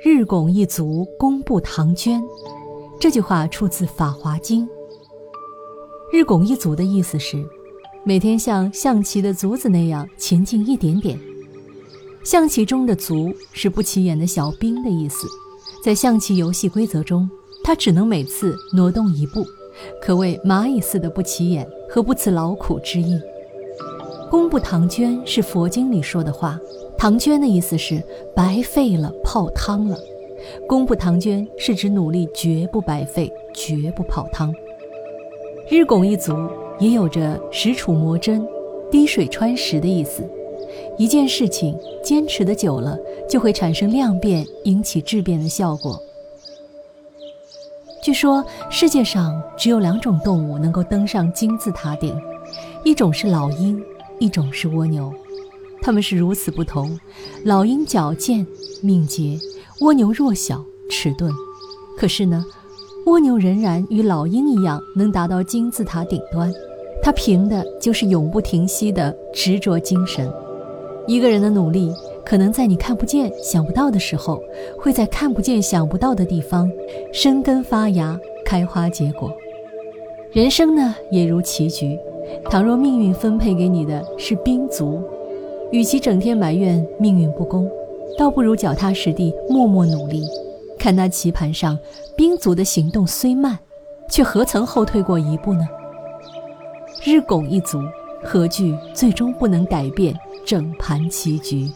日拱一卒，功不唐捐。这句话出自《法华经》。日拱一卒的意思是，每天像象棋的卒子那样前进一点点。象棋中的卒是不起眼的小兵的意思，在象棋游戏规则中，它只能每次挪动一步，可谓蚂蚁似的不起眼和不辞劳苦之意。功不唐捐是佛经里说的话，唐捐的意思是白费了、泡汤了。功不唐捐是指努力绝不白费、绝不泡汤。日拱一卒也有着石杵磨针、滴水穿石的意思。一件事情坚持的久了，就会产生量变引起质变的效果。据说世界上只有两种动物能够登上金字塔顶，一种是老鹰，一种是蜗牛。它们是如此不同：老鹰矫健敏捷，蜗牛弱小迟钝。可是呢？蜗牛仍然与老鹰一样能达到金字塔顶端，它凭的就是永不停息的执着精神。一个人的努力，可能在你看不见、想不到的时候，会在看不见、想不到的地方生根发芽、开花结果。人生呢，也如棋局，倘若命运分配给你的是兵卒，与其整天埋怨命运不公，倒不如脚踏实地、默默努力。看那棋盘上，兵卒的行动虽慢，却何曾后退过一步呢？日拱一卒，何惧最终不能改变整盘棋局？